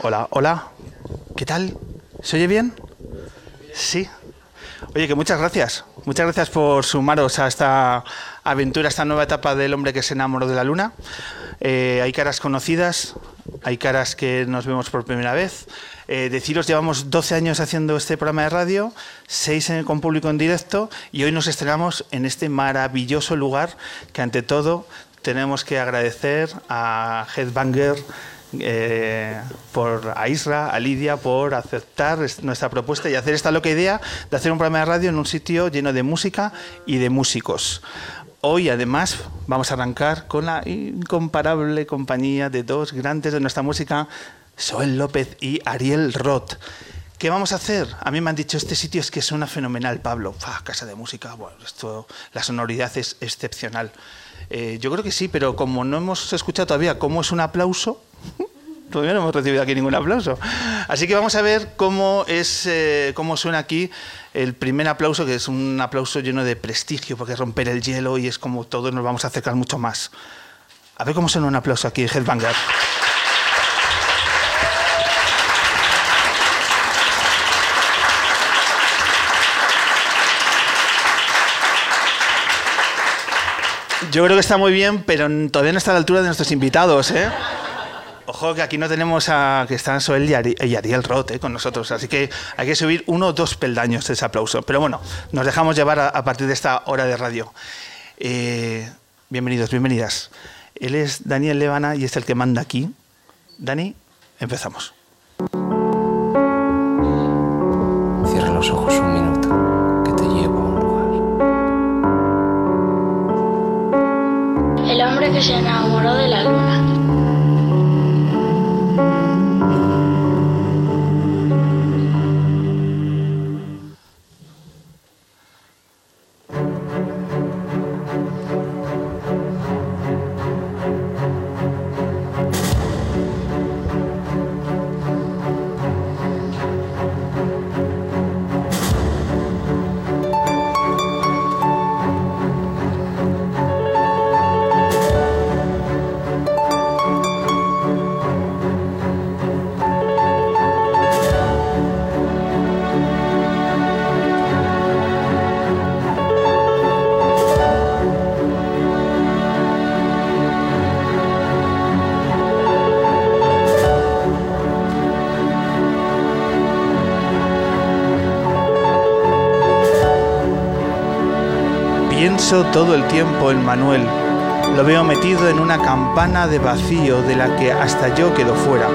Hola, hola. ¿Qué tal? ¿Se oye bien? Sí. Oye, que muchas gracias. Muchas gracias por sumaros a esta aventura, a esta nueva etapa del hombre que se enamoró de la luna. Eh, hay caras conocidas, hay caras que nos vemos por primera vez. Eh, deciros, llevamos 12 años haciendo este programa de radio, 6 con público en directo y hoy nos estrenamos en este maravilloso lugar que ante todo tenemos que agradecer a Headbanger, eh, por a Isra, a Lidia, por aceptar nuestra propuesta y hacer esta loca idea de hacer un programa de radio en un sitio lleno de música y de músicos. Hoy, además, vamos a arrancar con la incomparable compañía de dos grandes de nuestra música, Soel López y Ariel Roth. ¿Qué vamos a hacer? A mí me han dicho, este sitio es que suena fenomenal, Pablo. casa de música, bueno, esto, la sonoridad es excepcional. Eh, yo creo que sí, pero como no hemos escuchado todavía cómo es un aplauso, todavía no hemos recibido aquí ningún aplauso. Así que vamos a ver cómo, es, eh, cómo suena aquí el primer aplauso, que es un aplauso lleno de prestigio, porque romper el hielo y es como todos nos vamos a acercar mucho más. A ver cómo suena un aplauso aquí, Headbanger. Yo creo que está muy bien, pero todavía no está a la altura de nuestros invitados, ¿eh? Ojo que aquí no tenemos a que están Soel y, Ariel Roth ¿eh? con nosotros, así que hay que subir uno o dos peldaños ese aplauso. Pero bueno, nos dejamos llevar a, partir de esta hora de radio. Eh, bienvenidos, bienvenidas. Él es Daniel Levana y es el que manda aquí. Dani, empezamos. Cierra los ojos un minuto. que se enamoró de la luna. Todo el tiempo en Manuel. Lo veo metido en una campana de vacío de la que hasta yo quedo fuera.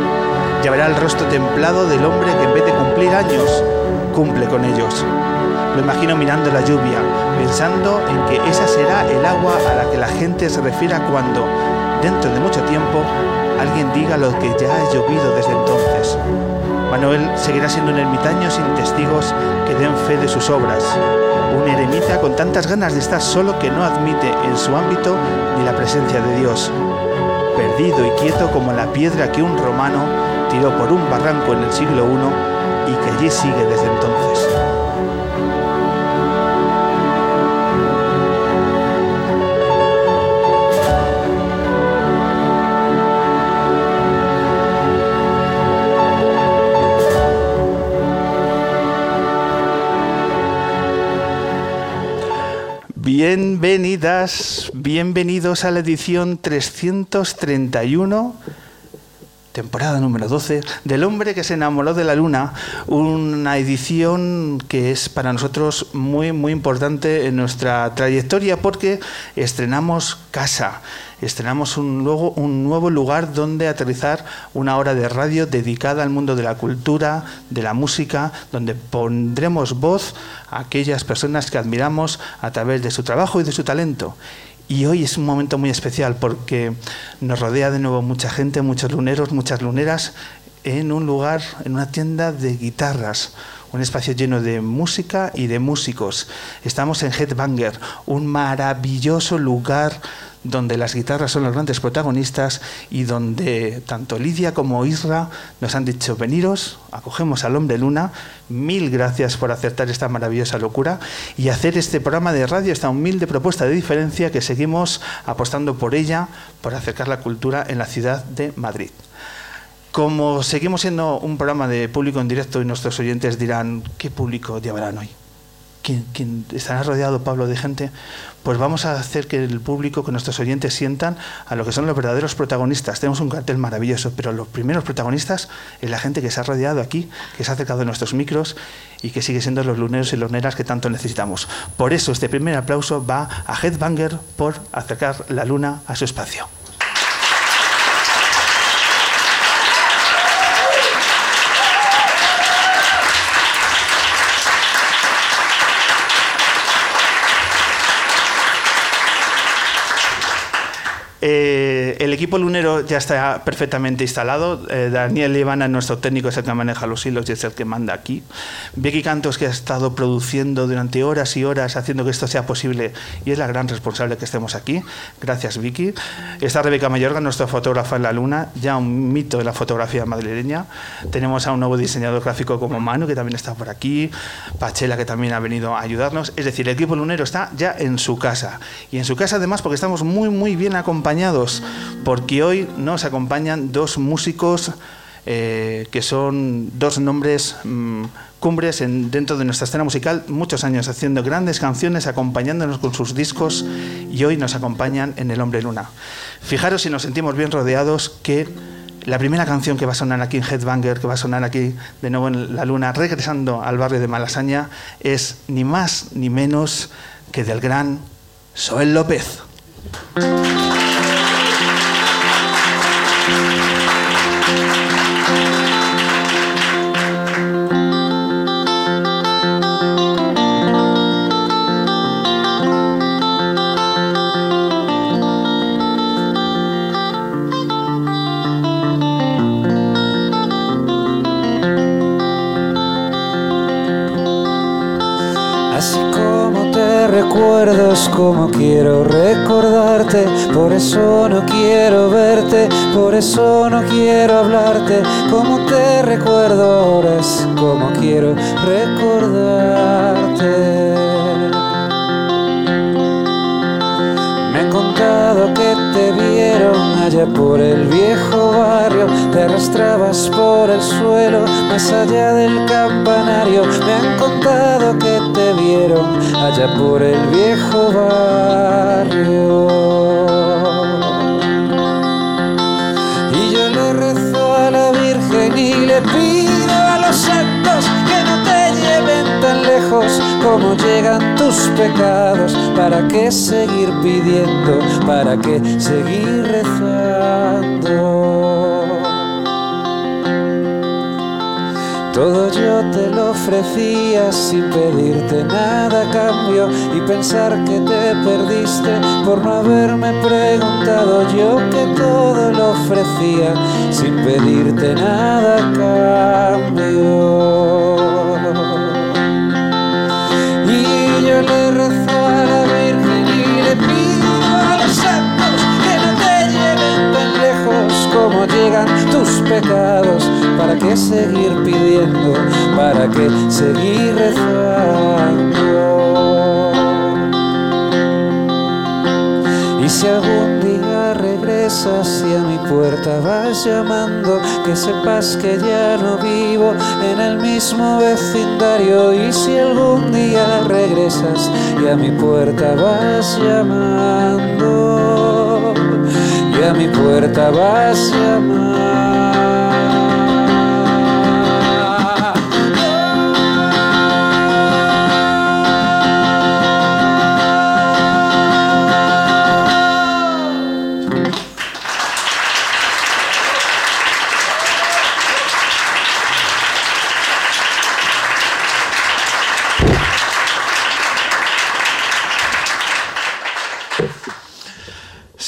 Ya verá el rostro templado del hombre que en vez de cumplir años, cumple con ellos. Lo imagino mirando la lluvia, pensando en que esa será el agua a la que la gente se refiera cuando, dentro de mucho tiempo, alguien diga lo que ya ha llovido desde entonces. Manuel seguirá siendo un ermitaño sin testigos que den fe de sus obras, un eremita con tantas ganas de estar solo que no admite en su ámbito ni la presencia de Dios, perdido y quieto como la piedra que un romano tiró por un barranco en el siglo I y que allí sigue desde entonces. Bienvenidas, bienvenidos a la edición 331, temporada número 12, del hombre que se enamoró de la luna, una edición que es para nosotros muy, muy importante en nuestra trayectoria porque estrenamos casa estrenamos un, luego, un nuevo lugar donde aterrizar una hora de radio dedicada al mundo de la cultura, de la música, donde pondremos voz a aquellas personas que admiramos a través de su trabajo y de su talento. Y hoy es un momento muy especial porque nos rodea de nuevo mucha gente, muchos luneros, muchas luneras, en un lugar, en una tienda de guitarras un espacio lleno de música y de músicos. Estamos en Headbanger, un maravilloso lugar donde las guitarras son los grandes protagonistas y donde tanto Lidia como Isra nos han dicho, veniros, acogemos al hombre luna, mil gracias por aceptar esta maravillosa locura y hacer este programa de radio, esta humilde propuesta de diferencia que seguimos apostando por ella, por acercar la cultura en la ciudad de Madrid. Como seguimos siendo un programa de público en directo y nuestros oyentes dirán, ¿qué público llevarán hoy? ¿Quién, quién estará rodeado, Pablo, de gente? Pues vamos a hacer que el público, que nuestros oyentes sientan a lo que son los verdaderos protagonistas. Tenemos un cartel maravilloso, pero los primeros protagonistas es la gente que se ha rodeado aquí, que se ha acercado a nuestros micros y que sigue siendo los luneros y luneras que tanto necesitamos. Por eso este primer aplauso va a Headbanger por acercar la luna a su espacio. Eh, el equipo lunero ya está perfectamente instalado. Eh, Daniel Ivana, nuestro técnico, es el que maneja los hilos y es el que manda aquí. Vicky Cantos, que ha estado produciendo durante horas y horas, haciendo que esto sea posible y es la gran responsable que estemos aquí. Gracias, Vicky. Está Rebeca Mayorga, nuestra fotógrafa en la luna, ya un mito de la fotografía madrileña. Tenemos a un nuevo diseñador gráfico como Manu, que también está por aquí. Pachela, que también ha venido a ayudarnos. Es decir, el equipo lunero está ya en su casa. Y en su casa, además, porque estamos muy, muy bien acompañados, porque hoy nos acompañan dos músicos eh, que son dos nombres mmm, cumbres en, dentro de nuestra escena musical, muchos años haciendo grandes canciones, acompañándonos con sus discos y hoy nos acompañan en El Hombre Luna. Fijaros si nos sentimos bien rodeados que la primera canción que va a sonar aquí en Headbanger, que va a sonar aquí de nuevo en La Luna, regresando al barrio de Malasaña, es ni más ni menos que del gran Soel López. Recuerdo es como quiero recordarte, por eso no quiero verte, por eso no quiero hablarte, como te recuerdo ahora es como quiero recordarte. Contado que te vieron allá por el viejo barrio, te arrastrabas por el suelo, más allá del campanario. Me han contado que te vieron allá por el viejo barrio. Como llegan tus pecados. ¿Para qué seguir pidiendo? ¿Para qué seguir rezando? Todo yo te lo ofrecía sin pedirte nada a cambio y pensar que te perdiste por no haberme preguntado yo que todo lo ofrecía sin pedirte nada a cambio. Como llegan tus pecados. ¿Para qué seguir pidiendo? ¿Para qué seguir rezando? Y si algún día regresas y a mi puerta vas llamando, que sepas que ya no vivo en el mismo vecindario. Y si algún día regresas y a mi puerta vas llamando, y a mi puerta vas llamando.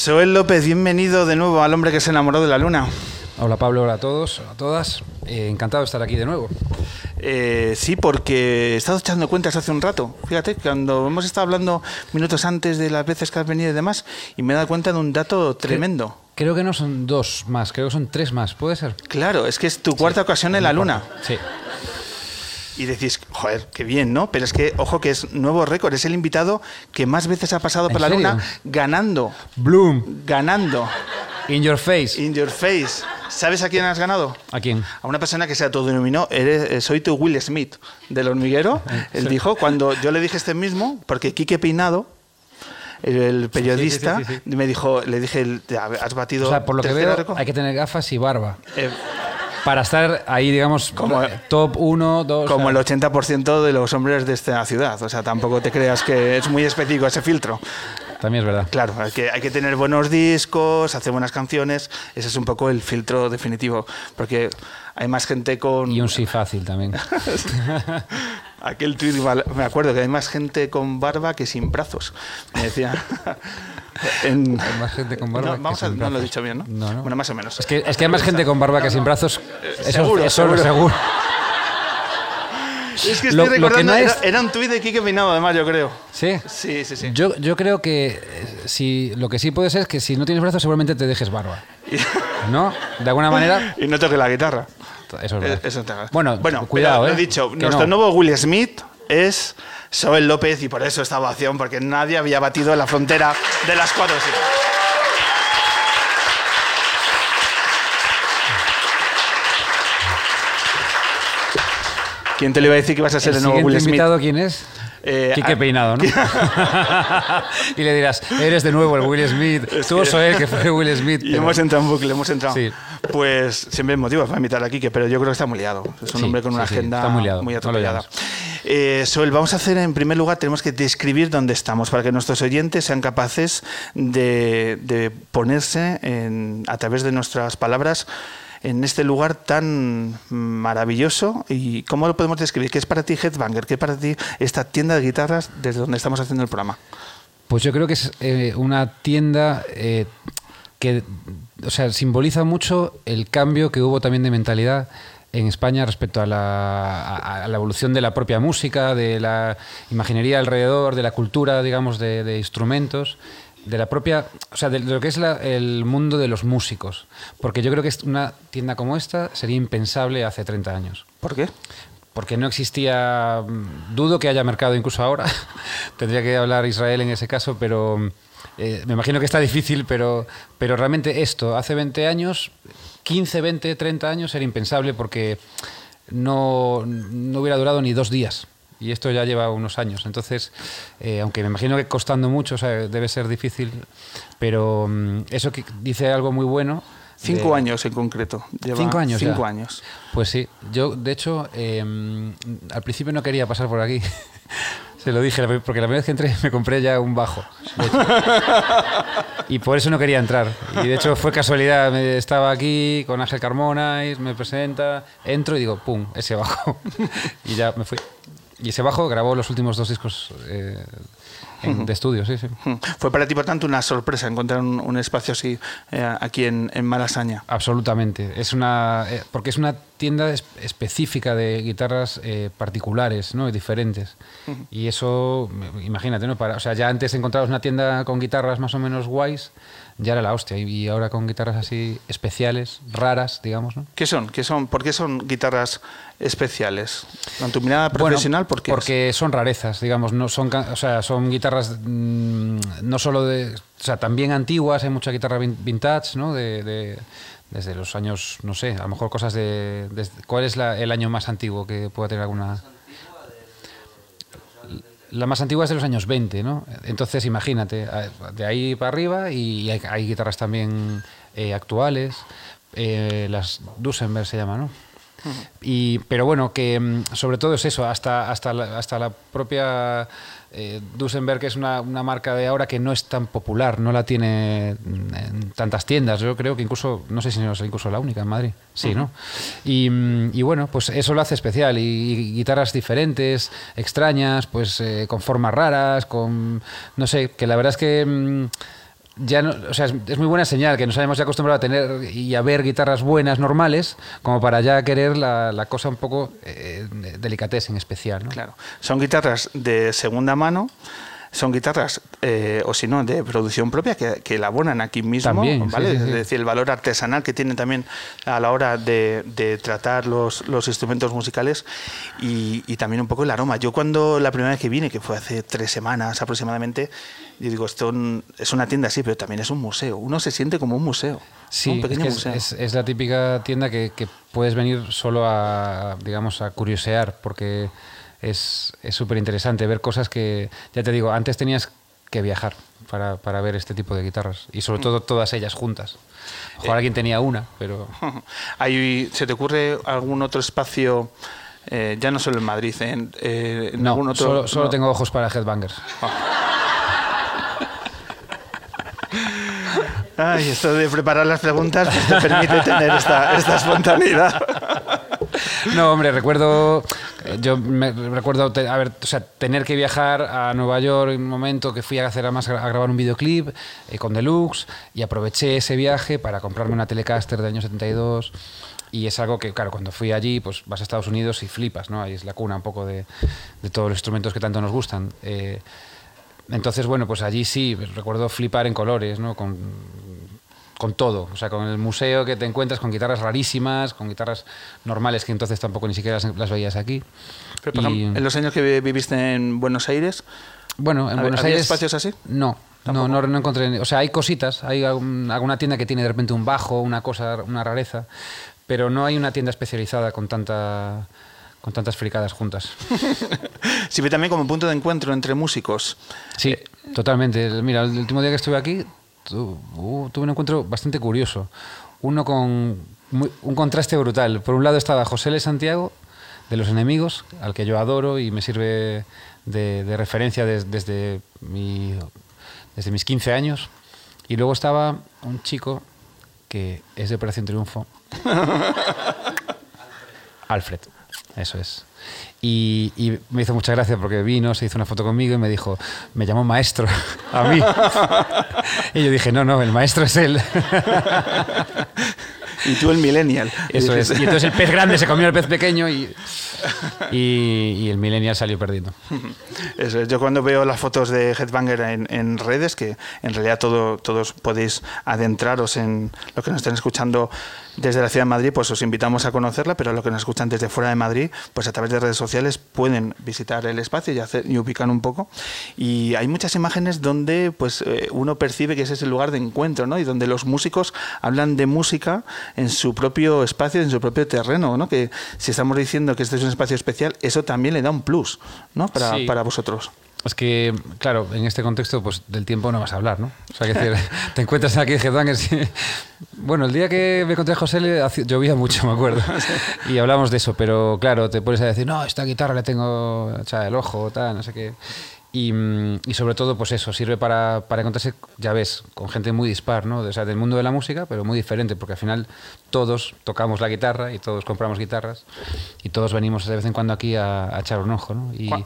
Soel López, bienvenido de nuevo al hombre que se enamoró de la luna. Hola Pablo, hola a todos, a todas. Eh, encantado de estar aquí de nuevo. Eh, sí, porque he estado echando cuentas hace un rato. Fíjate, cuando hemos estado hablando minutos antes de las veces que has venido y demás, y me he dado cuenta de un dato tremendo. Creo que no son dos más, creo que son tres más, ¿puede ser? Claro, es que es tu cuarta ocasión en la luna. Sí. Y decís, joder, qué bien, ¿no? Pero es que, ojo, que es nuevo récord. Es el invitado que más veces ha pasado ¿En por la serio? luna ganando. Bloom, Ganando. in your face. In your face. ¿Sabes a quién has ganado? ¿A quién? A una persona que se autodenominó, eres, eh, soy tu Will Smith del hormiguero. Él dijo, cuando yo le dije este mismo, porque Quique Peinado, el, periodista, sí, sí, me dijo, le dije, has batido. O sea, por lo que veo, récord". hay que tener gafas y barba. Eh, Para estar ahí, digamos, Como- top 1, 2. como el 80% de los hombres de esta ciudad. O sea, tampoco te creas que es muy específico ese filtro. También es verdad. Claro, hay que, hay que tener buenos discos, hacer buenas canciones. Ese es un poco el filtro definitivo. Porque hay más gente con. Y un sí fácil también. Aquel val- me acuerdo que hay más gente con barba que sin brazos. Me decía. en- Hay más gente con barba No, que vamos a- sin no lo he dicho bien, ¿no? No, no. Bueno, más o menos. Es que, es que hay más gente con barba que sin brazos. Eso, seguro, eso lo seguro. seguro. Es que lo- estoy lo que recordando, no era, es- era un tuit de Quique Peinado, además, yo creo. Sí. Sí, sí, sí. Yo, yo creo que eh, si, lo que sí puede ser es que si no tienes brazos seguramente te dejes barba. ¿No? De alguna manera. y no toque la guitarra. Eso es Eh, verdad. Eso te- bueno, bueno, cuidado, pero ¿eh? Lo he dicho, Que nuestro no. nuevo Will Smith es Joel López y por eso esta ovación, porque nadie había batido la frontera de las cuatro. ¿Quién te le iba a decir que ibas a ser el, ¿El nuevo Will Smith? invitado quién es? Eh, Quique Peinado, ¿no? y le dirás, eres de nuevo el Will Smith. Tú que- o Soel, que fue Will Smith. Y pero- hemos entrado en bucle, hemos entrado. Sí. Pues siempre hay motivos para invitar a Quique, pero yo creo que está muy liado. Es un Sí, hombre con una sí, agenda muy liado, no lo atropellada. llames. Eh, Soel, vamos a hacer en primer lugar, tenemos que describir dónde estamos para que nuestros oyentes sean capaces de, de ponerse en- a través de nuestras palabras en este lugar tan maravilloso y cómo lo podemos describir. ¿Qué es para ti Headbanger? ¿Qué es para ti esta tienda de guitarras desde donde estamos haciendo el programa? Pues yo creo que es eh, una tienda eh, que o sea, simboliza mucho el cambio que hubo también de mentalidad en España respecto a la, evolución de la propia música, de la imaginería alrededor, de la cultura, digamos, de instrumentos, de la propia, o sea, de lo que es la- el mundo de los músicos. Porque yo creo que una tienda como esta sería impensable hace 30 años ¿Por qué? porque no existía, mm, dudo que haya mercado incluso ahora, tendría que hablar Israel en ese caso, pero eh, me imagino que está difícil, pero, pero realmente esto, hace 20 años, 15, 20, 30 años era impensable porque no, no hubiera durado ni dos días. Y esto ya lleva unos años. Entonces, eh, aunque me imagino que costando mucho, o sea, debe ser difícil, pero mm, eso que dice algo muy bueno. Cinco de- años en concreto. Lleva Cinco años Cinco ya. años. Pues sí, yo de hecho eh, al principio no quería pasar por aquí. Se lo dije, porque la primera vez que entré me compré ya un bajo. Y por eso no quería entrar. Y de hecho fue casualidad, estaba aquí con Ángel Carmona, y me presenta, entro y digo, ¡pum! Ese bajo. Y ya me fui. Y ese bajo grabó los últimos dos discos eh, en- de estudio, sí, sí. Fue para ti, por tanto, una sorpresa encontrar un, un espacio así eh, aquí en, en Malasaña. Absolutamente. Es una, eh, porque es una tienda es- específica de guitarras eh, particulares, ¿no? Y diferentes. Y eso, imagínate, ¿no? Para, o sea, ya antes encontrabas una tienda con guitarras más o menos guays, ya era la hostia. Y, ahora con guitarras así especiales, raras, digamos, ¿no? ¿Qué son? ¿Qué son? ¿Por qué son guitarras especiales? ¿En tu mirada Bueno, profesional? ¿por qué es? porque son rarezas, digamos, no son, o sea, son guitarras mm, no solo de, o sea, también antiguas, hay mucha guitarra vin- vintage, ¿no? De, de- desde los años, no sé, a lo mejor cosas de, desde- ¿cuál es la- el año más antiguo que pueda tener alguna? La más antigua es de los años 20, ¿no? Entonces, imagínate, de ahí para arriba y hay, hay guitarras también eh, actuales, eh, las Duesenberg se llama, ¿no? Y, pero bueno, que mm, sobre todo es eso, hasta, hasta, la, hasta la propia eh, Duesenberg, que es una, una marca de ahora que no es tan popular, no la tiene en tantas tiendas. Yo creo que incluso, no sé si no es incluso la única en Madrid. Sí, ¿no? Y, mm, y bueno, pues eso lo hace especial. Y, y guitarras diferentes, extrañas, pues eh, con formas raras, con. No sé, que la verdad es que. mm, ya no, o sea, es, muy buena señal que nos hayamos ya acostumbrado a tener y a ver guitarras buenas, normales, como para ya querer la, cosa un poco eh, delicatez en especial. ¿no? Claro. Son guitarras de segunda mano, son guitarras, eh, o si no, de producción propia, que, que elaboran aquí mismo, También, ¿vale? sí, sí. Es decir, el valor artesanal que tienen también a la hora de, de tratar los, los instrumentos musicales y, y también un poco el aroma. Yo cuando la primera vez que vine, que fue hace tres semanas aproximadamente, yo digo, esto es una tienda, sí, pero también es un museo. Uno se siente como un museo, Sí, un es, pequeño que es, museo. es- es la típica tienda que, que puedes venir solo a, digamos, a curiosear, porque es es súper interesante ver cosas que, ya te digo, antes tenías que viajar para, para ver este tipo de guitarras, y sobre todo todas ellas juntas. Ojalá alguien tenía una, pero... Hay- ¿Se te ocurre algún otro espacio, eh, ya no solo en Madrid, en, eh, en No, algún otro? solo, solo no? tengo ojos para headbangers. Ay, esto de preparar las preguntas pues, te permite tener esta, esta espontaneidad. No, hombre, recuerdo. Yo me recuerdo a ver, o tener que viajar a Nueva York en un momento que fui a hacer además a grabar un videoclip eh, con Deluxe y aproveché ese viaje para comprarme una Telecaster del año 72. Y es algo que, claro, cuando fui allí, pues vas a Estados Unidos y flipas, ¿no? Ahí es la cuna un poco de, de todos los instrumentos que tanto nos gustan. Eh, entonces, bueno, pues allí sí, recuerdo flipar en colores, ¿no? Con, con todo, o sea, con el museo que te encuentras con guitarras rarísimas, con guitarras normales que entonces tampoco ni siquiera las, las veías aquí. Pero, por Y- ejemplo, en los años que vi- viviste en Buenos Aires, bueno, en ¿Había- Buenos Aires. espacios así? No, no, no, no encontré. O sea, hay cositas, hay algún- alguna tienda que tiene de repente un bajo, una cosa, una rareza, pero no hay una tienda especializada con tanta con tantas fricadas juntas. sirve también como punto de encuentro entre músicos. Sí, totalmente. Mira, el último día que estuve aquí tu- uh, tuve un encuentro bastante curioso. Uno con muy- un contraste brutal. Por un lado estaba José L. Santiago, de Los Enemigos, al que yo adoro y me sirve de, de referencia des- desde, mi- desde mis 15 años. Y luego estaba un chico que es de Operación Triunfo. Alfred, eso es. Y, y me hizo mucha gracia porque vino, se hizo una foto conmigo y me dijo, me llamó maestro a mí. y yo dije, no, no, el maestro es él. Y tú el millennial. Eso es. Y entonces el pez grande se comió al pez pequeño y, y, y el millennial salió perdiendo. Eso es. Yo cuando veo las fotos de Headbanger en, en redes, que en realidad todo, todos podéis adentraros en lo que nos estén escuchando desde la ciudad de Madrid, pues os invitamos a conocerla, pero lo que nos escuchan desde fuera de Madrid, pues a través de redes sociales pueden visitar el espacio y, hacer, y ubicar un poco. Y hay muchas imágenes donde pues eh, uno percibe que ese es el lugar de encuentro, ¿no? Y donde los músicos hablan de música en su propio espacio, en su propio terreno, ¿no? Que si estamos diciendo que este es un espacio especial, eso también le da un plus, ¿no? Para, Sí. para vosotros. Es que, claro, en este contexto, pues del tiempo no vas a hablar, ¿no? O sea, que decir, te encuentras aquí en Headbangers. y- Bueno, el día que me encontré a José le llovía mucho, me acuerdo. Y hablamos de eso, pero claro, te pones a decir, no, esta guitarra le tengo echada el ojo, tal, no sé qué. Y, mm, y sobre todo, pues eso, sirve para, para encontrarse, ya ves, con gente muy dispar, ¿no? O sea, del mundo de la música, pero muy diferente, porque al final todos tocamos la guitarra y todos compramos guitarras y todos venimos de vez en cuando aquí a, a echar un ojo, ¿no? Y, y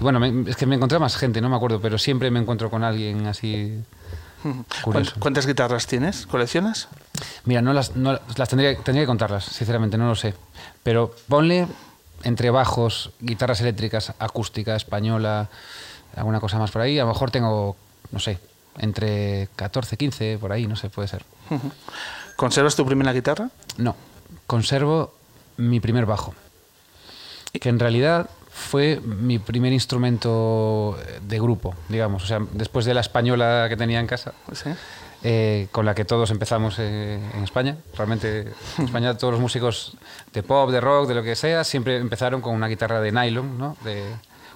bueno, me- es que me encontré más gente, no me acuerdo, pero siempre me encuentro con alguien así curioso. ¿Cuánt- ¿Cuántas guitarras tienes? ¿Coleccionas? Mira, no las, no las tendría, tendría que contarlas, sinceramente, no lo sé. Pero ponle entre bajos, guitarras eléctricas, acústica, española, alguna cosa más por ahí. A lo mejor tengo, no sé, entre 14, 15, por ahí, no sé, puede ser. ¿Conservas tu primera guitarra? No, conservo mi primer bajo, que en realidad fue mi primer instrumento de grupo, digamos. O sea, después de la española que tenía en casa, Sí. eh, con la que todos empezamos eh, en España. Realmente en España todos los músicos de pop, de rock, de lo que sea, siempre empezaron con una guitarra de nylon, ¿no? de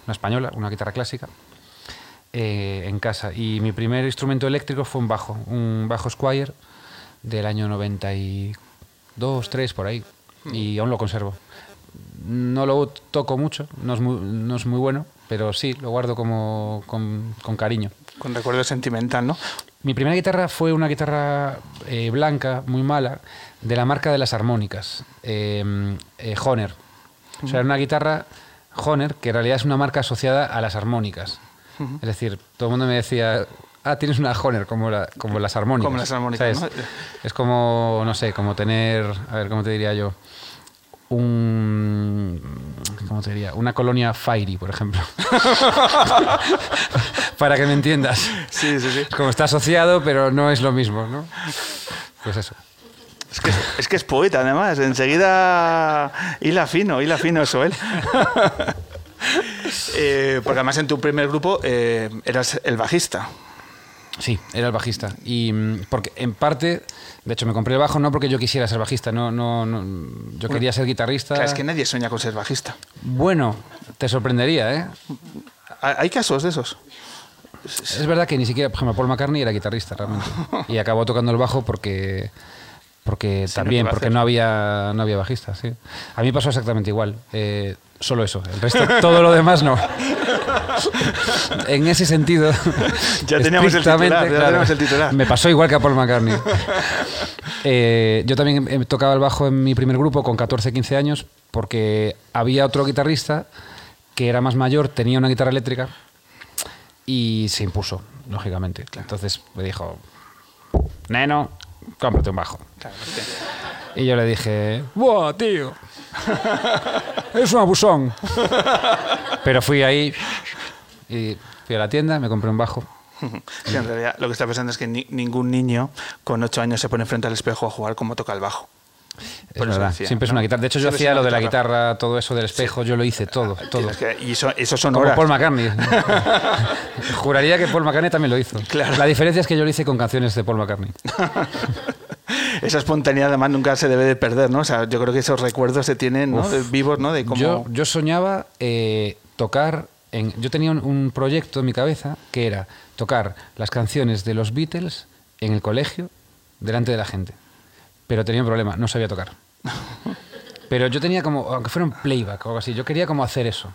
una española, una guitarra clásica, eh, en casa. Y mi primer instrumento eléctrico fue un bajo, un bajo Squire del año 92, 3 por ahí, y aún lo conservo. No lo toco mucho, no es muy, no es muy bueno, pero sí, lo guardo como, con, con cariño. Con recuerdo sentimental, ¿no? Mi primera guitarra fue una guitarra eh, blanca, muy mala, de la marca de las armónicas, eh, eh, Honer. O sea, era una guitarra Honer, que en realidad es una marca asociada a las armónicas. Es decir, todo el mundo me decía, ah, tienes una Honer, como, la- como las armónicas. Como las armónicas. ¿no? Es como, no sé, como tener, a ver, ¿cómo te diría yo? Un... ¿cómo te diría? Una colonia Fairy, por ejemplo. Para que me entiendas. Sí, sí, sí. Como está asociado, pero no es lo mismo, ¿no? Pues eso. Es que, es que es poeta, además. Enseguida hila fino, hila fino eso él. Eh, porque además en tu primer grupo eh, eras el bajista. Sí, era el bajista. Y mm, porque en parte, de hecho, me compré el bajo no porque yo quisiera ser bajista, no, no, no yo quería ser guitarrista. Claro, es que nadie sueña con ser bajista. Bueno, te sorprendería, ¿eh? ¿Hay casos de esos? Es verdad que ni siquiera, por ejemplo, Paul McCartney era guitarrista realmente. Y acabó tocando el bajo porque porque Sí, también, porque no había, no había bajista, sí. A mí pasó exactamente igual. eh, solo eso. El resto, todo lo demás no. en ese sentido. Ya teníamos el titular, ya teníamos el titular. Me pasó igual que a Paul McCartney. Eh, yo también eh, tocaba el bajo en mi primer grupo con 14, 15 años porque había otro guitarrista que era más mayor, tenía una guitarra eléctrica y se impuso, lógicamente. Entonces me dijo, Neno, cómprate un bajo. Claro, Y yo le dije, ¡buah, tío! Es un abusón. Pero fui ahí y fui a la tienda, me compré un bajo. Sí, en realidad lo que está pensando es que ni- ningún niño con 8 años se pone frente al espejo a jugar como toca el bajo. Es verdad, decía, siempre es una guitarra. De hecho, yo hacía lo de la guitarra. todo eso del espejo, yo lo hice todo, todo. Tienes que- y eso, eso son Como horas. Paul McCartney. Juraría que Paul McCartney también lo hizo. Claro. La diferencia es que yo lo hice con canciones de Paul McCartney. Esa espontaneidad además nunca se debe de perder, ¿no? O sea, yo creo que esos recuerdos se tienen, ¿no? Uf. De- vivos, ¿no? De cómo... Yo, yo soñaba eh, tocar. En, yo tenía un, un proyecto en mi cabeza que era tocar las canciones de los Beatles en el colegio delante de la gente. Pero tenía un problema, no sabía tocar. Pero yo tenía como, aunque fuera un playback o algo así, yo quería como hacer eso.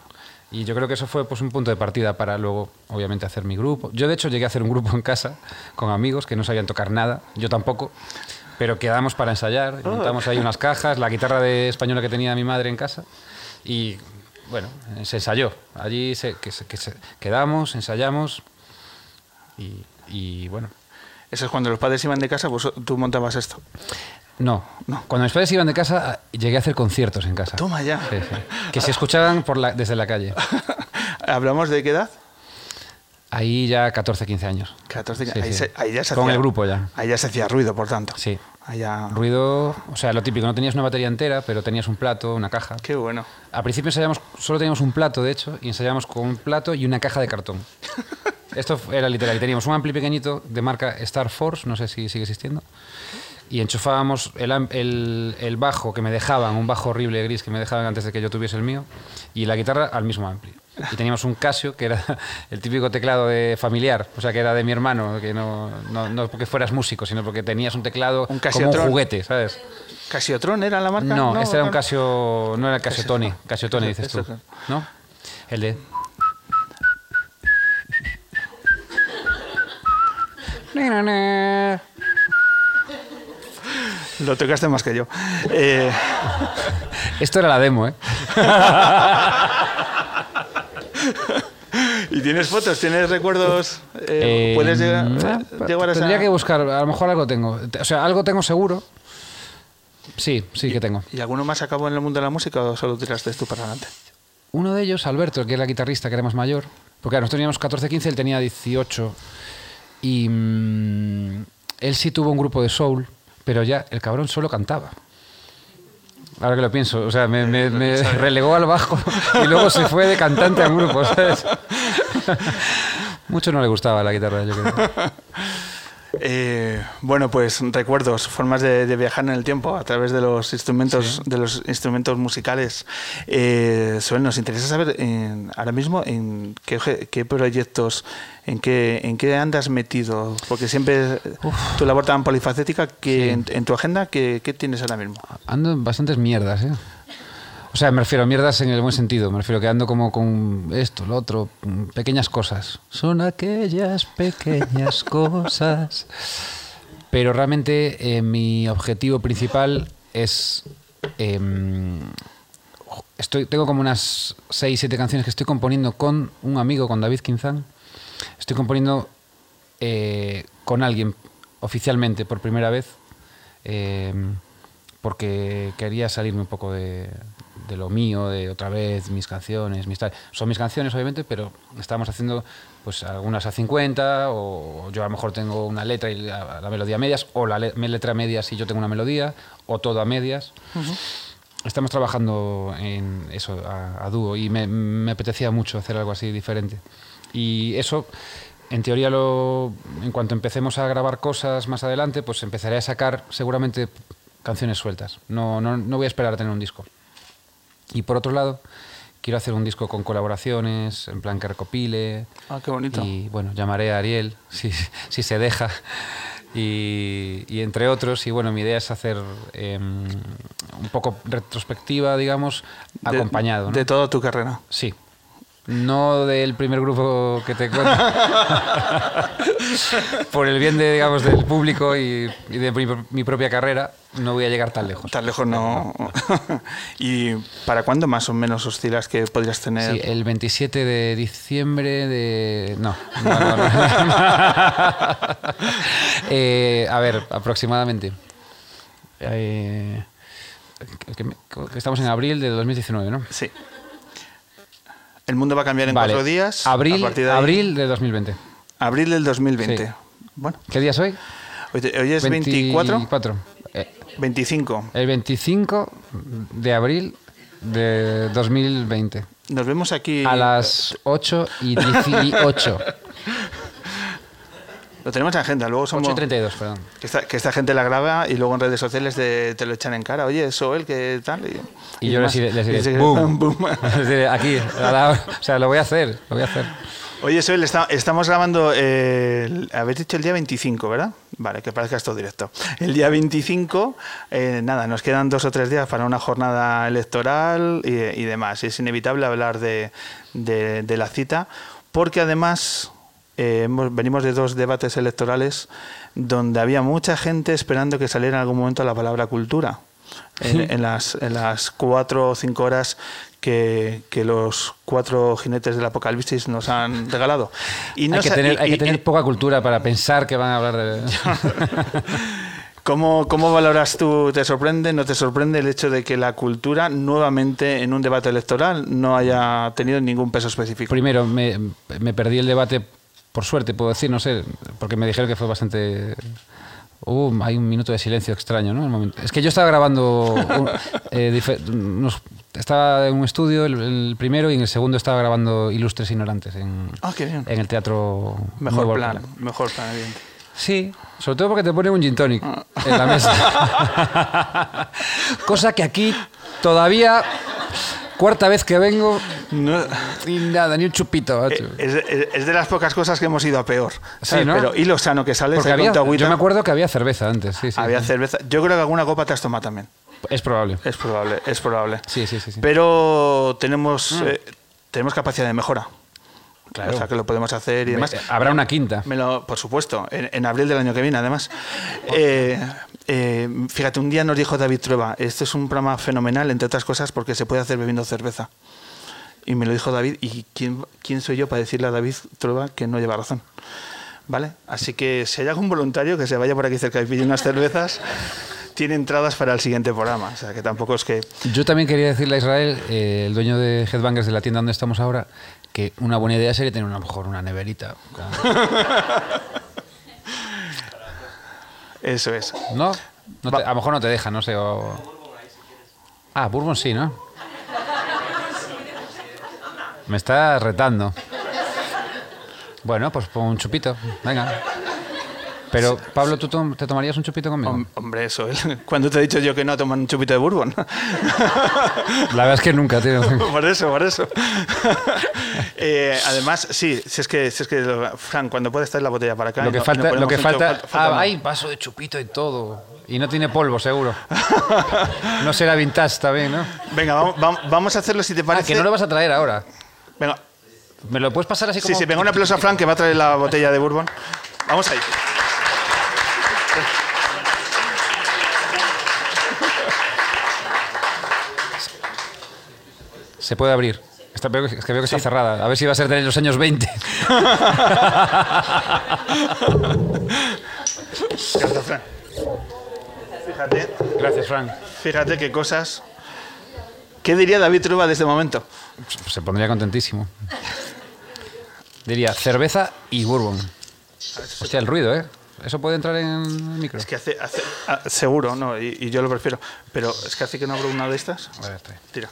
Y yo creo que eso fue pues, un punto de partida para luego, obviamente, hacer mi grupo. Yo, de hecho, llegué a hacer un grupo en casa con amigos que no sabían tocar nada, yo tampoco, pero quedamos para ensayar, y montamos ahí unas cajas, la guitarra de española que tenía mi madre en casa, y bueno, se ensayó. Allí se, que que se- quedamos, ensayamos, y, y bueno. Eso es cuando los padres iban de casa, pues tú montabas esto. No, cuando mis padres iban de casa, llegué a hacer conciertos en casa. Toma ya. Sí, sí. Que se escuchaban por la- desde la calle. ¿Hablamos de qué edad? Ahí ya 14, 15 años. 14, Sí, ahí, sí. Se, ahí ya se Con hacía- el grupo ya. Ahí ya se hacía ruido, por tanto. Sí. Ya... Ruido, o sea, lo típico, no tenías una batería entera, pero tenías un plato, una caja. Qué bueno. Al principio ensayamos, solo teníamos un plato, de hecho, y ensayamos con un plato y una caja de cartón. Esto era literal. Y teníamos un ampli pequeñito de marca Star Force, no sé si sigue existiendo. Y enchufábamos el, am- el- el bajo que me dejaban, un bajo horrible gris que me dejaban antes de que yo tuviese el mío, y la guitarra al mismo ampli. Y teníamos un Casio, que era el típico teclado de familiar, o sea, que era de mi hermano, que no, no, no porque fueras músico, sino porque tenías un teclado Un como un juguete, ¿sabes? ¿Casiotron era la marca? No, este era un. Casio, no era Casio Tony, Casio Tony dices tú, ¿no? El de... Lo tocaste más que yo. Eh, Esto era la demo, ¿eh? ¿Y tienes fotos? ¿Tienes recuerdos? Eh, Eh, ¿Puedes llegar, ah, eh, llegar a esa- Tendría que buscar, a lo mejor algo tengo. O sea, algo tengo seguro. Sí, sí que tengo. ¿Y alguno más acabó en el mundo de la música o solo tiraste tú para adelante? Uno de ellos, Alberto, que era guitarrista, que era más mayor, porque nosotros teníamos 14, 15, él tenía 18. Y mm, él sí tuvo un grupo de soul, pero ya el cabrón solo cantaba. Ahora que lo pienso, o sea, me, me- me relegó al bajo y luego se fue de cantante a un grupo, ¿sabes? Mucho no le gustaba la guitarra, yo creo. Eh, bueno, pues recuerdos, formas de, de viajar en el tiempo a través de los instrumentos, de los instrumentos musicales. Eh, Suel, nos interesa saber en- ahora mismo en qué, proyectos, en qué, en qué andas metido, porque siempre tu labor tan polifacética que Sí. en, en tu agenda, ¿qué, qué tienes ahora mismo? Ando en bastantes mierdas, ¿eh? O sea, me refiero a mierdas en el buen sentido. Me refiero que ando como con esto, lo otro, pequeñas cosas. Son aquellas pequeñas cosas. Pero realmente eh, mi objetivo principal es... em, estoy, tengo como unas 6, 7 canciones que estoy componiendo con un amigo, con David Quinzán. Estoy componiendo eh, con alguien oficialmente por primera vez. em, porque quería salirme un poco de, de lo mío, de otra vez mis canciones, mis tal. Son mis canciones, obviamente, pero estamos haciendo pues algunas a 50, o yo a lo mejor tengo una letra y la, la melodía a medias, o la le- letra a medias y yo tengo una melodía, o todo a medias. Estamos trabajando en eso a, a dúo y me, me apetecía mucho hacer algo así diferente. Y eso, en teoría, lo, en cuanto empecemos a grabar cosas más adelante, pues empezaré a sacar seguramente canciones sueltas. No, no, no voy a esperar a tener un disco. Y por otro lado, quiero hacer un disco con colaboraciones, en plan que recopile. Ah, qué bonito. Y bueno, llamaré a Ariel, si, si se deja. Y, y entre otros, y bueno, mi idea es hacer em, un poco retrospectiva, digamos, De- acompañado. ¿no? De toda tu carrera. Sí. No del primer grupo que te cuento. Por el bien de, digamos, del público y, y de mi, mi propia carrera, no voy a llegar tan lejos. Tan lejos no. ¿Y para cuándo más o menos oscilas que podrías tener? Sí, el 27 de diciembre de... No. no, no, no. Eh, a ver, aproximadamente. Eh, que- que- que estamos en abril de 2019, ¿no? Sí. El mundo va a cambiar en Vale. cuatro días. Abril, a de ahí- abril de 2020. abril del 2020. Sí. Bueno, ¿Qué día es hoy? hoy, hoy es 24, 24. Eh, 25. el 25 de abril de 2020. Nos vemos aquí. A las 8 y 18. Lo tenemos en agenda, luego 8 somos. y 32, perdón. Que esta, que esta gente la graba y luego en redes sociales te, te lo echan en cara. Oye, eso él, que tal. Y, Y yo les diré, les boom. boom. Aquí, la- o sea, lo voy a hacer, lo voy a hacer. Oye, Soel, está- estamos grabando, eh, el- habéis dicho el día 25, ¿verdad? Vale, que parezca esto directo. El día 25, eh, nada, nos quedan dos o tres días para una jornada electoral y, y demás. Es inevitable hablar de, de- de la cita, porque además eh, hemos- venimos de dos debates electorales donde había mucha gente esperando que saliera en algún momento la palabra cultura. En, en las, en las cuatro o cinco horas que, que los cuatro jinetes del apocalipsis nos han regalado. Y no hay que tener, y- hay que y- tener y- poca cultura para pensar que van a hablar de... ¿Cómo, ¿Cómo valoras tú, te sorprende, no te sorprende el hecho de que la cultura nuevamente en un debate electoral no haya tenido ningún peso específico? Primero, me, me perdí el debate, por suerte, puedo decir, no sé, porque me dijeron que fue bastante... Hubo- hay un minuto de silencio extraño, ¿no? El momento- Es que yo estaba grabando... un- eh, unos- estaba en un estudio, el, el primero, y en el segundo estaba grabando Ilustres Ignorantes en, Ah, en el teatro... Mejor Nuevo plan, Alcalá. mejor plan, evidente. Sí, sobre todo porque te pone un gin tonic en la mesa. Cosa que aquí todavía, cuarta vez que vengo, No- y nada, ni un chupito. eh, es, es- es de las pocas cosas que hemos ido a peor. ¿sabes? ¿no? Pero, y lo sano que con había, yo me acuerdo que había cerveza antes, sí, sí. había cerveza. Yo creo que alguna copa te has tomado también. Es probable. Es probable, es probable. Sí, sí, sí. sí. Pero tenemos, eh, tenemos capacidad de mejora. Claro. O sea, que lo podemos hacer y demás. Habrá una quinta. Me lo- por supuesto, en, en abril del año que viene, además. Eh, eh, fíjate, un día nos dijo David Trueba, este es un programa fenomenal, entre otras cosas, porque se puede hacer bebiendo cerveza. Y me lo dijo David, ¿y quién, quién soy yo para decirle a David Trueba que no lleva razón? ¿Vale? Así que si hay algún voluntario que se vaya por aquí cerca y pide unas cervezas, tiene entradas para el siguiente programa. O sea, que tampoco es que... Yo también quería decirle a Israel, eh, el dueño de Headbangers de la tienda donde estamos ahora, que una buena idea sería tener a lo mejor una neverita. Eso es. ¿No? No te- a lo mejor no te deja, no sé. o- Ah, Bourbon sí, ¿no? Me está retando. Bueno, pues pon un chupito. Venga. Pero, Pablo, ¿tú te tomarías un chupito conmigo? Hom- Hombre, eso. Cuando te he dicho yo que no toman un chupito de bourbon. La verdad es que nunca, tío. por eso, por eso. Eh, además, sí, si es que, si es que Fran, cuando puede estar la botella para acá. Lo que no- falta, no lo que falta, cho- falta ah, hay vaso de chupito y todo. Y no tiene polvo, seguro. No será vintage también, ¿no? Venga, vamos, vam- vamos a hacerlo si te Ah, parece. que no lo vas a traer ahora. Venga, ¿Me lo puedes pasar así como...? sí, sí, venga, un aplauso a Fran que va a traer la botella de bourbon. Vamos ahí. Se puede abrir. Está, es que veo que está cerrada. A ver si va a ser de los años 20. Gracias, Fran. Fíjate, Gracias, Frank. fíjate qué cosas. ¿Qué diría David Truba de este momento? Se pondría contentísimo. Diría cerveza y bourbon. Hostia, el ruido, ¿eh? ¿Eso puede entrar en el micro? Es que hace, hace- ah, seguro, no, y, y yo lo prefiero. Pero es que hace que no abro una de estas. A ver. Tira.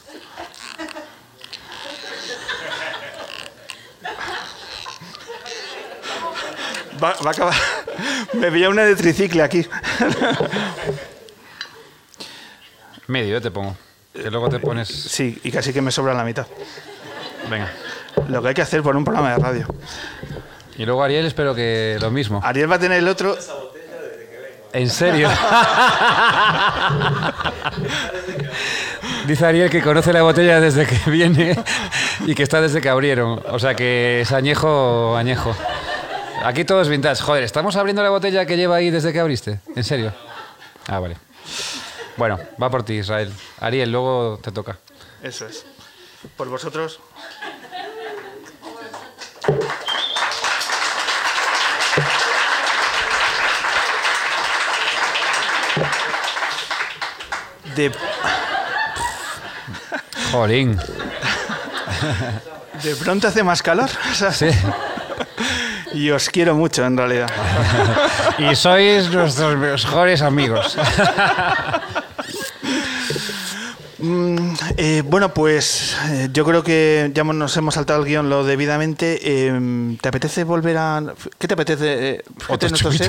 Va, va a acabar. Me veía una de tricicle aquí. Medio, ¿eh? te pongo. Que luego te pones... Sí, y casi que me sobra la mitad. Venga. Lo que hay que hacer por un programa de radio. Y luego Ariel espero que lo mismo. Ariel va a tener el otro. ¿En serio? Dice Ariel que conoce la botella desde que viene y que está desde que abrieron. O sea que es añejo, añejo. Aquí todo es vintage. Joder, ¿estamos abriendo la botella que lleva ahí desde que abriste? ¿En serio? Ah, vale. Bueno, va por ti, Israel. Ariel, luego te toca. Eso es. Por vosotros. De, Jolín. de pronto hace más calor. o sea, Sí. Y os quiero mucho, en realidad. Y sois nuestros mejores amigos. Mm, eh, bueno, pues eh, yo creo que ya nos hemos saltado el guion lo debidamente. Eh, ¿Te apetece volver a...? ¿Qué te apetece? Eh, Otro chupito.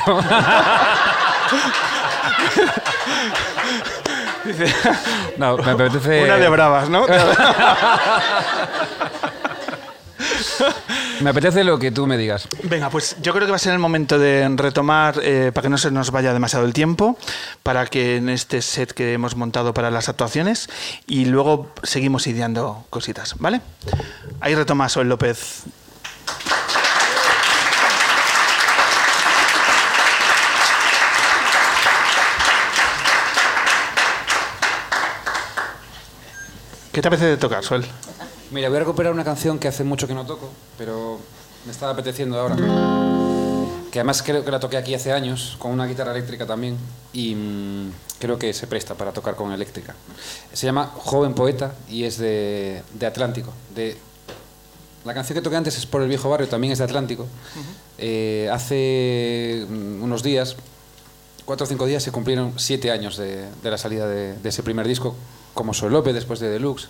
Dice, No, me apetece... Una de bravas, ¿no? Me apetece lo que tú me digas. Venga, pues yo creo que va a ser el momento de retomar, eh, para que no se nos vaya demasiado el tiempo, para que en este set que hemos montado para las actuaciones, y luego seguimos ideando cositas, ¿vale? Ahí retoma Soel López. ¿Qué te apetece de tocar, Soel? Mira, voy a recuperar una canción que hace mucho que no toco, pero me estaba apeteciendo ahora. Que además creo que la toqué aquí hace años, con una guitarra eléctrica también, y mm, creo que se presta para tocar con eléctrica. Se llama Joven Poeta y es de, de Atlántico. De, la canción que toqué antes es Por el Viejo Barrio, también es de Atlántico. Eh, hace mm, unos días, cuatro o cinco días, se cumplieron siete años de, de la salida de, de ese primer disco, como Soy López después de Deluxe.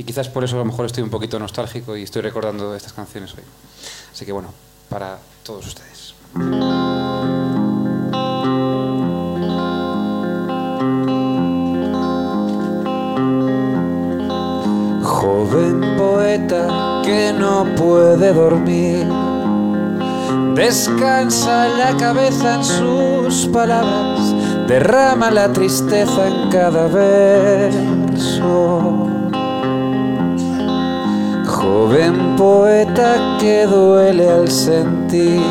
Y quizás por eso a lo mejor estoy un poquito nostálgico y estoy recordando estas canciones hoy. Así que bueno, para todos ustedes. Joven poeta que no puede dormir, descansa la cabeza en sus palabras, derrama la tristeza en cada verso. Joven poeta que duele al sentir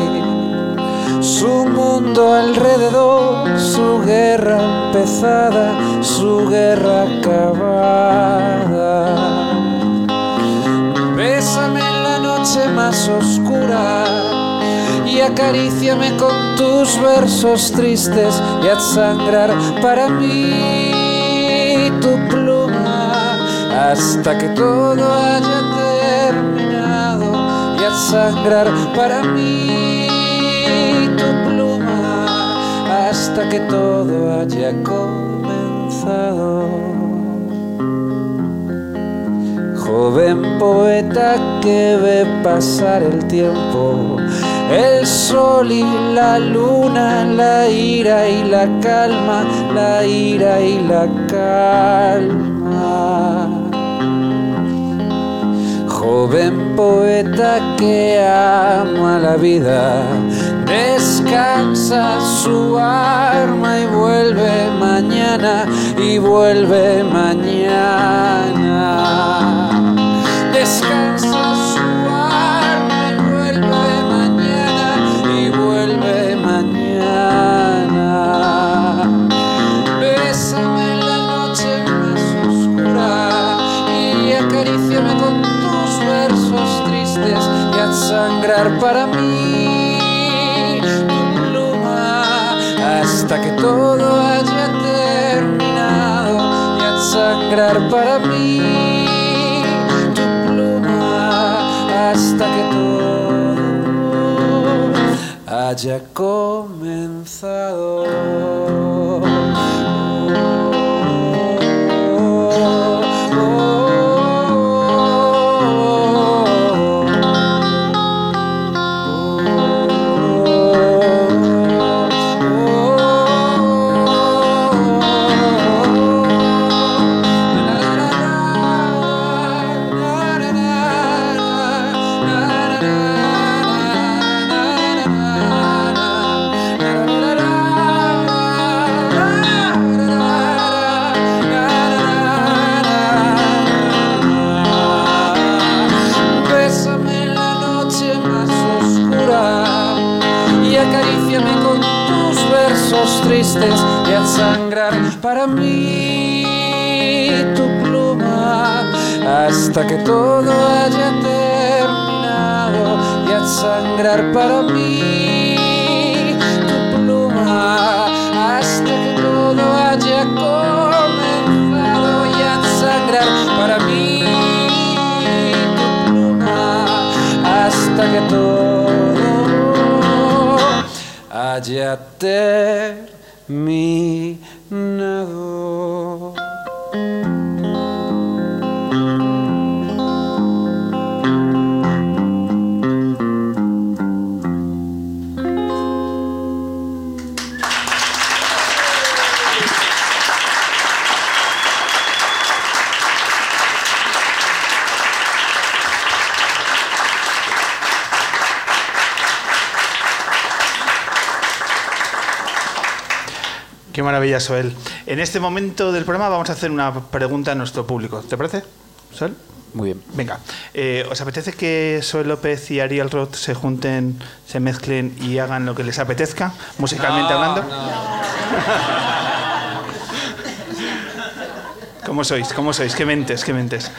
su mundo alrededor, su guerra empezada, su guerra acabada. Bésame en la noche más oscura y acaríciame con tus versos tristes y haz sangrar para mí tu pluma hasta que todo haya sangrar para mí tu pluma hasta que todo haya comenzado. Joven poeta que ve pasar el tiempo, el sol y la luna, la ira y la calma, la ira y la calma. Joven poeta que ama la vida, descansa su arma y vuelve mañana y vuelve mañana. Hasta que todo haya terminado y al sangrar para mí tu pluma hasta que todo haya comenzado y al sangrar para mí tu pluma hasta que todo haya terminado. Maravilla, Soel. En este momento del programa vamos a hacer una pregunta a nuestro público. ¿Te parece, Soel? Muy bien. Venga, eh, ¿os apetece que Soel López y Ariel Roth se junten, se mezclen y hagan lo que les apetezca, musicalmente hablando? ¿Cómo sois? ¿Cómo sois? ¿Qué mentes? ¿Qué mentes?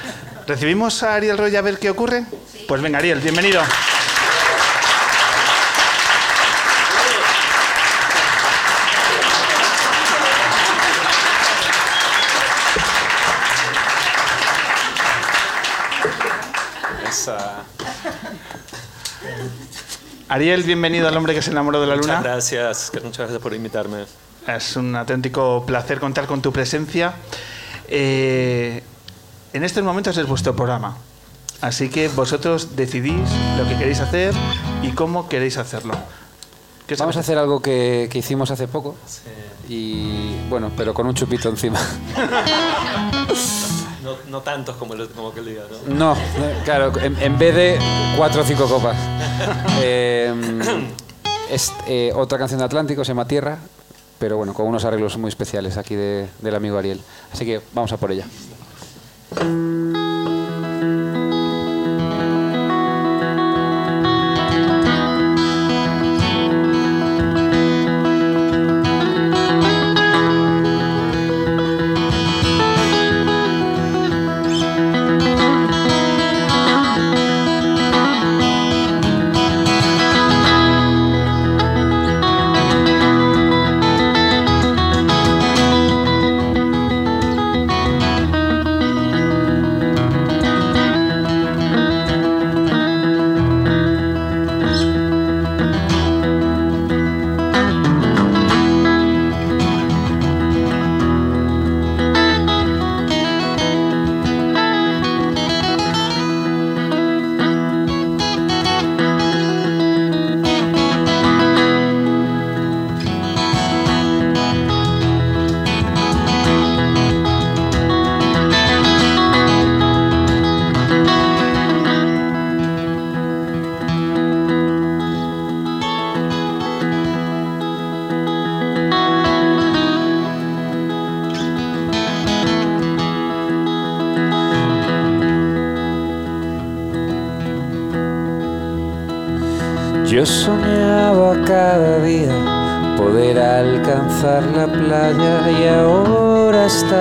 ¿Recibimos a Ariel Roth y a ver qué ocurre? Pues venga, Ariel, bienvenido. Esa. Ariel, bienvenido al hombre que se enamoró de la Muchas luna. gracias, que- muchas gracias por invitarme. Es un auténtico placer contar con tu presencia. Eh, en estos momentos es vuestro programa. Así que vosotros decidís lo que queréis hacer y cómo queréis hacerlo. ¿Qué os Vamos a hacer algo que, que hicimos hace poco. Y bueno, pero con un chupito encima. No, no tantos como, el, como aquel día, ¿no? No, claro, en, en vez de cuatro o cinco copas. Eh, es eh, otra canción de Atlántico, se llama Tierra, pero bueno, con unos arreglos muy especiales aquí de- del amigo Ariel. Así que vamos a por ella.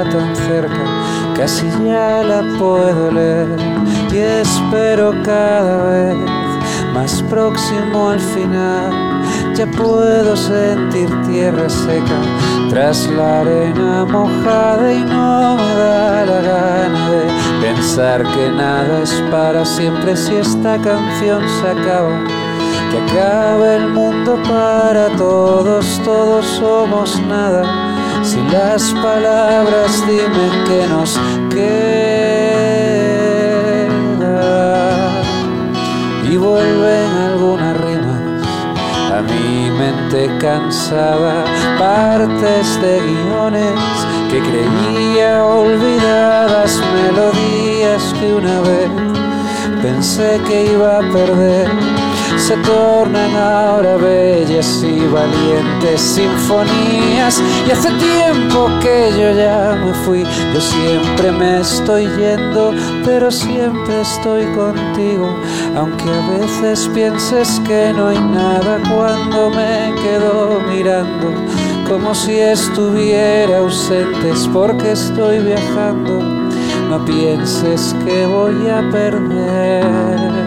Tan cerca, casi ya la puedo leer y espero cada vez más próximo al final Ya puedo sentir tierra seca tras la arena mojada y no me da la gana de pensar que nada es para siempre si esta canción se acaba. Que acabe el mundo para todos, todos somos nada. Si las palabras dime que nos queda. Y vuelven algunas rimas. A mi mente cansada, partes de guiones que creía olvidadas, melodías que una vez pensé que iba a perder se tornan ahora bellas y valientes sinfonías. Y hace tiempo que yo ya me fui, yo siempre me estoy yendo, pero siempre estoy contigo. Aunque a veces pienses que no hay nada cuando me quedo mirando, como si estuviera ausente, porque estoy viajando. No pienses que voy a perderme.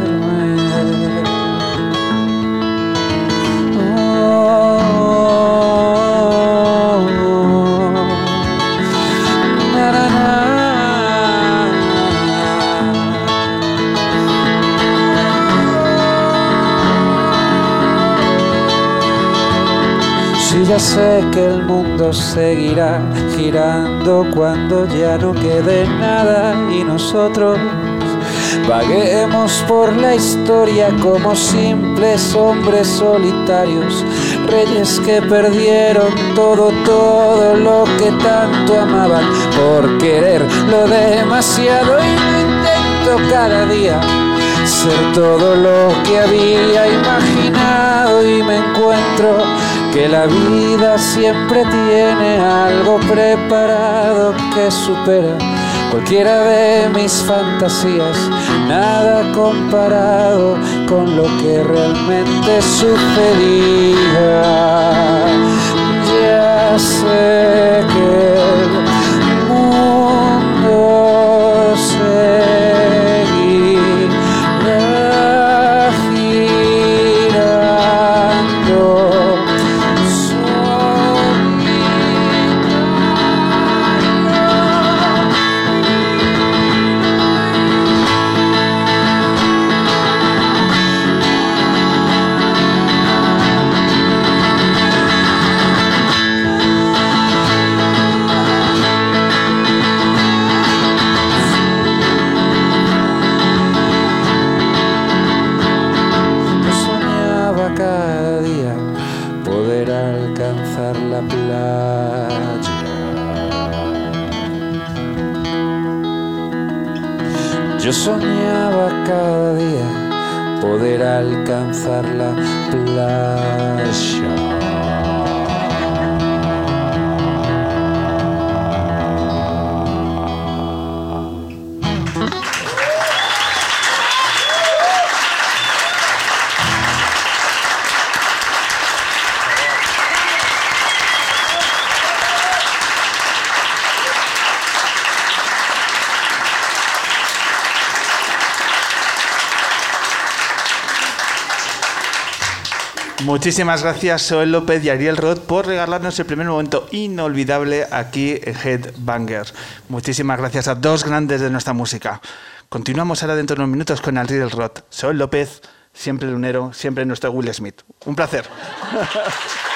Ya sé que el mundo seguirá girando cuando ya no quede nada y nosotros Vaguemos por la historia como simples hombres solitarios, reyes que perdieron todo, todo lo que tanto amaban por querer lo demasiado y lo intento cada día ser todo lo que había imaginado y me encuentro que la vida siempre tiene algo preparado que supera cualquiera de mis fantasías, nada comparado con lo que realmente sucedía. Ya sé que Muchísimas gracias, Joel López y Ariel Roth, por regalarnos el primer momento inolvidable aquí en Headbanger. Muchísimas gracias a dos grandes de nuestra música. Continuamos ahora dentro de unos minutos con Ariel Roth. Joel López, siempre lunero, siempre nuestro Will Smith. Un placer.